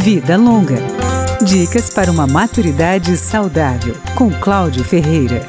Vida Longa. Dicas para uma maturidade saudável, com Cláudio Ferreira.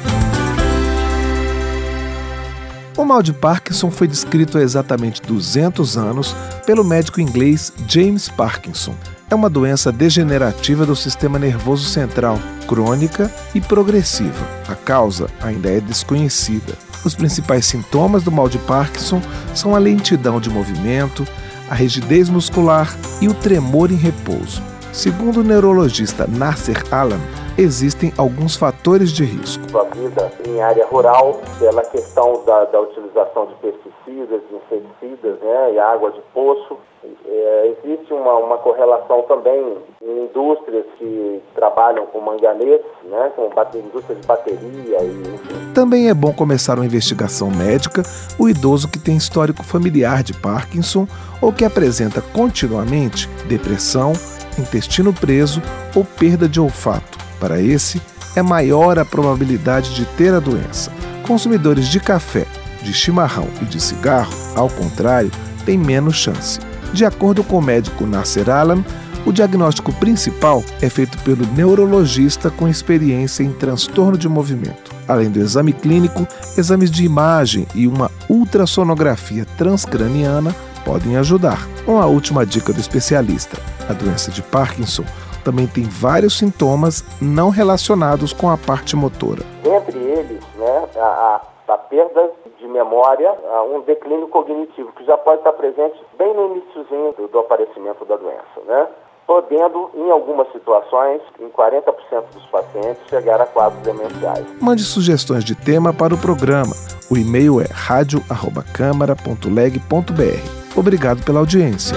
O mal de Parkinson foi descrito há exatamente 200 anos pelo médico inglês James Parkinson. É uma doença degenerativa do sistema nervoso central, crônica e progressiva. A causa ainda é desconhecida. Os principais sintomas do mal de Parkinson são a lentidão de movimento, a rigidez muscular e o tremor em repouso. Segundo o neurologista Nasser Alam, existem alguns fatores de risco. A vida em área rural, pela questão da, da utilização de pesticidas, inseticidas né, e água de poço, é, existe uma, uma correlação também em indústrias que trabalham com manganês, né, com indústria de bateria e. Também é bom começar uma investigação médica o idoso que tem histórico familiar de Parkinson ou que apresenta continuamente depressão, intestino preso ou perda de olfato. Para esse, é maior a probabilidade de ter a doença. Consumidores de café, de chimarrão e de cigarro, ao contrário, têm menos chance. De acordo com o médico Nasser Alam, o diagnóstico principal é feito pelo neurologista com experiência em transtorno de movimento. Além do exame clínico, exames de imagem e uma ultrassonografia transcraniana podem ajudar. Uma última dica do especialista: a doença de Parkinson também tem vários sintomas não relacionados com a parte motora. Entre eles, né, a, a, a perda de memória, um declínio cognitivo, que já pode estar presente bem no iníciozinho do, do aparecimento da doença, né? podendo, em algumas situações, em 40% dos pacientes, chegar a quadros demenciais. Mande sugestões de tema para o programa. O e-mail é radio@câmara.leg.br. Obrigado pela audiência.